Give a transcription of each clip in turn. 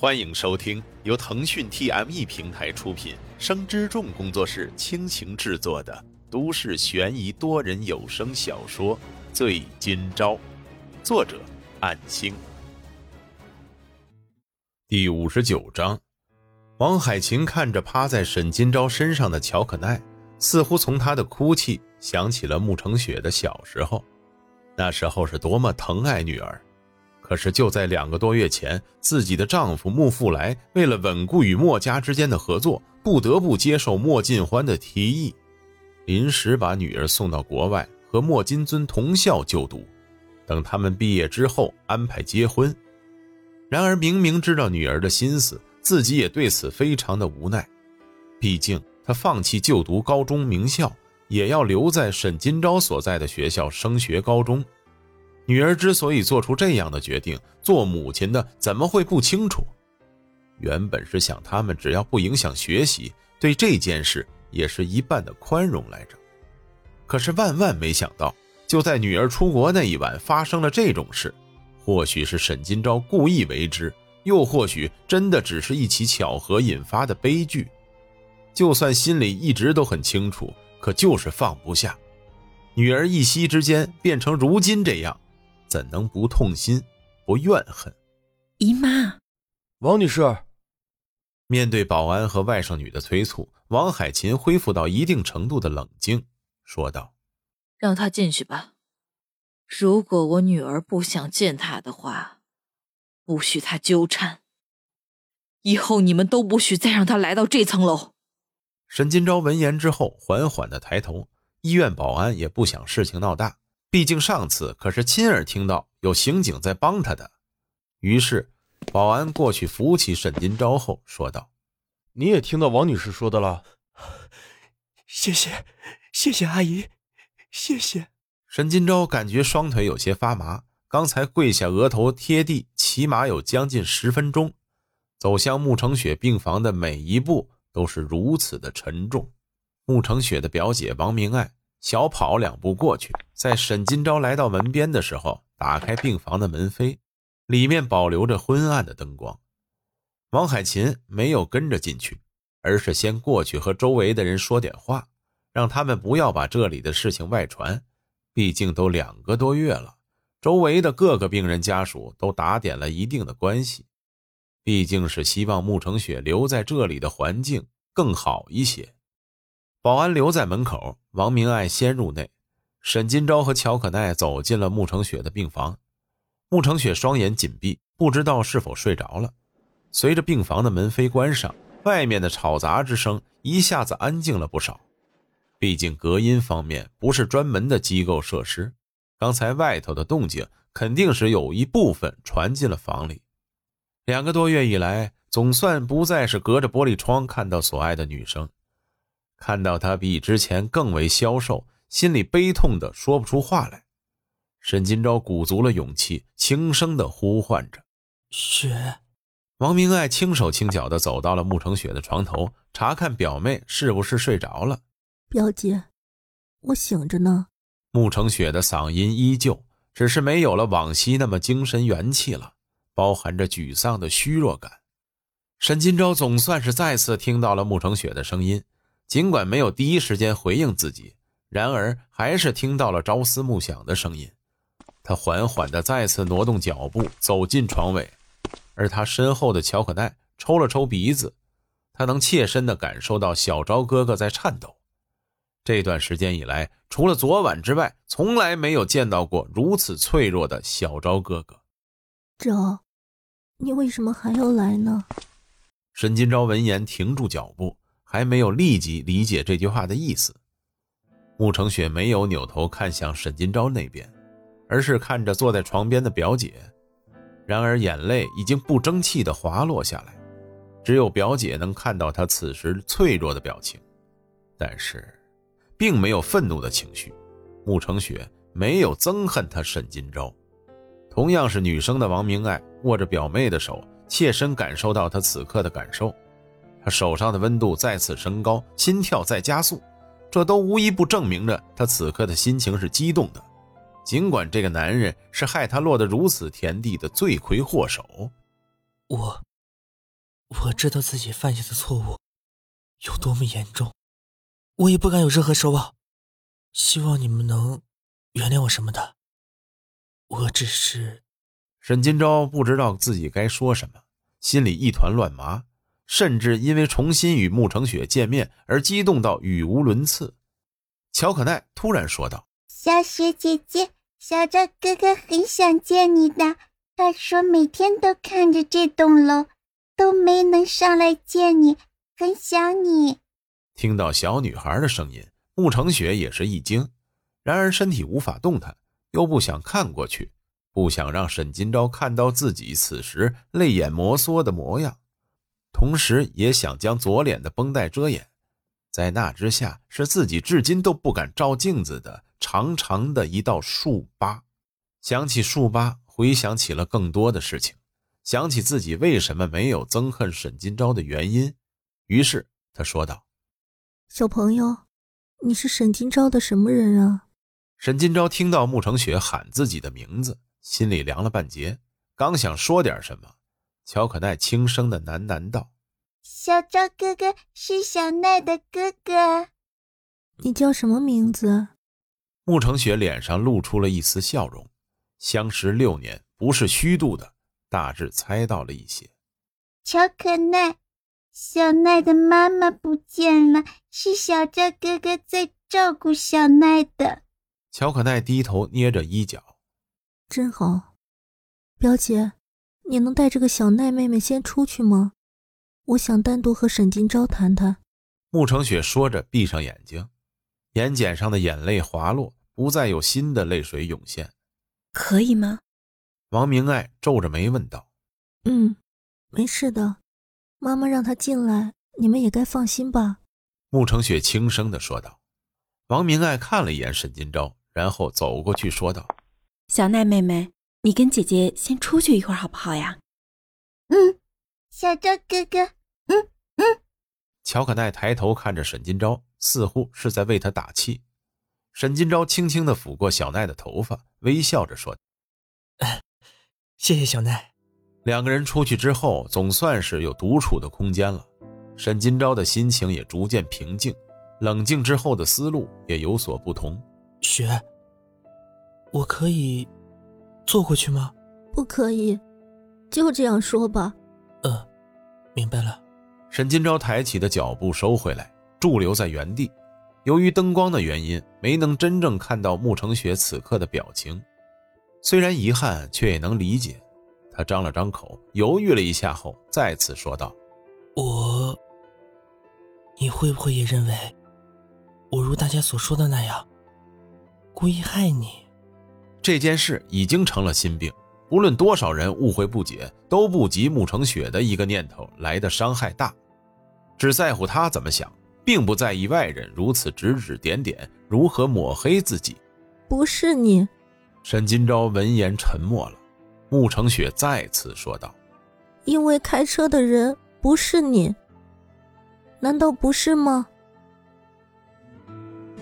欢迎收听由腾讯 TME 平台出品、生之众工作室倾情制作的都市悬疑多人有声小说《醉今朝》，作者：暗星。第五十九章，王海琴看着趴在沈今朝身上的乔可奈，似乎从她的哭泣想起了穆成雪的小时候，那时候是多么疼爱女儿。可是就在两个多月前，自己的丈夫穆富来为了稳固与墨家之间的合作，不得不接受莫进欢的提议，临时把女儿送到国外和莫金尊同校就读，等他们毕业之后安排结婚。然而明明知道女儿的心思，自己也对此非常的无奈。毕竟他放弃就读高中名校，也要留在沈金钊所在的学校升学高中。女儿之所以做出这样的决定，做母亲的怎么会不清楚？原本是想他们只要不影响学习，对这件事也是一半的宽容来着。可是万万没想到，就在女儿出国那一晚发生了这种事。或许是沈金钊故意为之，又或许真的只是一起巧合引发的悲剧。就算心里一直都很清楚，可就是放不下。女儿一夕之间变成如今这样。怎能不痛心，不怨恨？姨妈，王女士。面对保安和外甥女的催促，王海琴恢复到一定程度的冷静，说道：“让她进去吧。如果我女儿不想见她的话，不许她纠缠。以后你们都不许再让她来到这层楼。”沈金钊闻言之后，缓缓的抬头。医院保安也不想事情闹大。毕竟上次可是亲耳听到有刑警在帮他的，于是保安过去扶起沈金钊后说道：“你也听到王女士说的了，谢谢，谢谢阿姨，谢谢。”沈金钊感觉双腿有些发麻，刚才跪下额头贴地，起码有将近十分钟，走向穆成雪病房的每一步都是如此的沉重。穆成雪的表姐王明爱。小跑两步过去，在沈金钊来到门边的时候，打开病房的门扉，里面保留着昏暗的灯光。王海琴没有跟着进去，而是先过去和周围的人说点话，让他们不要把这里的事情外传。毕竟都两个多月了，周围的各个病人家属都打点了一定的关系，毕竟是希望穆成雪留在这里的环境更好一些。保安留在门口，王明爱先入内。沈金钊和乔可奈走进了穆成雪的病房。穆成雪双眼紧闭，不知道是否睡着了。随着病房的门扉关上，外面的吵杂之声一下子安静了不少。毕竟隔音方面不是专门的机构设施，刚才外头的动静肯定是有一部分传进了房里。两个多月以来，总算不再是隔着玻璃窗看到所爱的女生。看到他比之前更为消瘦，心里悲痛的说不出话来。沈金钊鼓足了勇气，轻声的呼唤着：“雪。”王明爱轻手轻脚的走到了穆成雪的床头，查看表妹是不是睡着了。表姐，我醒着呢。穆成雪的嗓音依旧，只是没有了往昔那么精神元气了，包含着沮丧的虚弱感。沈金钊总算是再次听到了穆成雪的声音。尽管没有第一时间回应自己，然而还是听到了朝思暮想的声音。他缓缓地再次挪动脚步，走进床尾，而他身后的乔可奈抽了抽鼻子，他能切身地感受到小昭哥哥在颤抖。这段时间以来，除了昨晚之外，从来没有见到过如此脆弱的小昭哥哥。昭，你为什么还要来呢？沈金钊闻言停住脚步。还没有立即理解这句话的意思，穆成雪没有扭头看向沈金钊那边，而是看着坐在床边的表姐。然而眼泪已经不争气地滑落下来，只有表姐能看到她此时脆弱的表情，但是，并没有愤怒的情绪。穆成雪没有憎恨他沈金钊，同样是女生的王明爱握着表妹的手，切身感受到她此刻的感受。他手上的温度再次升高，心跳在加速，这都无一不证明着他此刻的心情是激动的。尽管这个男人是害他落得如此田地的罪魁祸首，我，我知道自己犯下的错误有多么严重，我也不敢有任何奢望。希望你们能原谅我什么的。我只是……沈金钊不知道自己该说什么，心里一团乱麻，甚至因为重新与慕成雪见面而激动到语无伦次。乔可奈突然说道：“小雪姐姐，小赵哥哥很想见你的。他说每天都看着这栋楼，都没能上来见你，很想你。”听到小女孩的声音，慕成雪也是一惊，然而身体无法动弹，又不想看过去，不想让沈金钊看到自己此时泪眼摩挲的模样，同时也想将左脸的绷带遮掩。在那之下，是自己至今都不敢照镜子的长长的一道竖疤。想起竖疤，回想起了更多的事情，想起自己为什么没有憎恨沈金钊的原因，于是他说道：“小朋友，你是沈金钊的什么人啊？”沈金钊听到慕成雪喊自己的名字，心里凉了半截，刚想说点什么，乔可奈轻声的喃喃道。小赵哥哥是小奈的哥哥，你叫什么名字？慕成雪脸上露出了一丝笑容，相识六年不是虚度的，大致猜到了一些。乔可奈，小奈的妈妈不见了，是小赵哥哥在照顾小奈的。乔可奈低头捏着衣角，真好。表姐，你能带这个小奈妹妹先出去吗？我想单独和沈金钊谈谈。慕成雪说着，闭上眼睛，眼睑上的眼泪滑落，不再有新的泪水涌现。可以吗？王明爱皱着眉问道。嗯，没事的，妈妈让他进来，你们也该放心吧。慕成雪轻声的说道。王明爱看了一眼沈金钊，然后走过去说道：“小奈妹妹，你跟姐姐先出去一会儿好不好呀？”嗯，小赵哥哥。嗯嗯，乔可奈抬头看着沈金钊，似乎是在为他打气。沈金钊轻轻的抚过小奈的头发，微笑着说：“谢谢小奈。”两个人出去之后，总算是有独处的空间了。沈金钊的心情也逐渐平静，冷静之后的思路也有所不同。雪，我可以坐过去吗？不可以，就这样说吧。嗯，明白了。沈金钊抬起的脚步收回来，驻留在原地。由于灯光的原因，没能真正看到慕成雪此刻的表情。虽然遗憾，却也能理解。他张了张口，犹豫了一下后，再次说道：“我……你会不会也认为，我如大家所说的那样，故意害你？这件事已经成了心病。”无论多少人误会不解，都不及慕成雪的一个念头来的伤害大，只在乎他怎么想，并不在意外人如此指指点点，如何抹黑自己。不是你，沈金钊闻言沉默了。慕成雪再次说道：“因为开车的人不是你，难道不是吗？”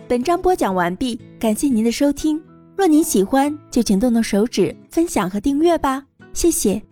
本章播讲完毕，感谢您的收听。若您喜欢，就请动动手指分享和订阅吧，谢谢。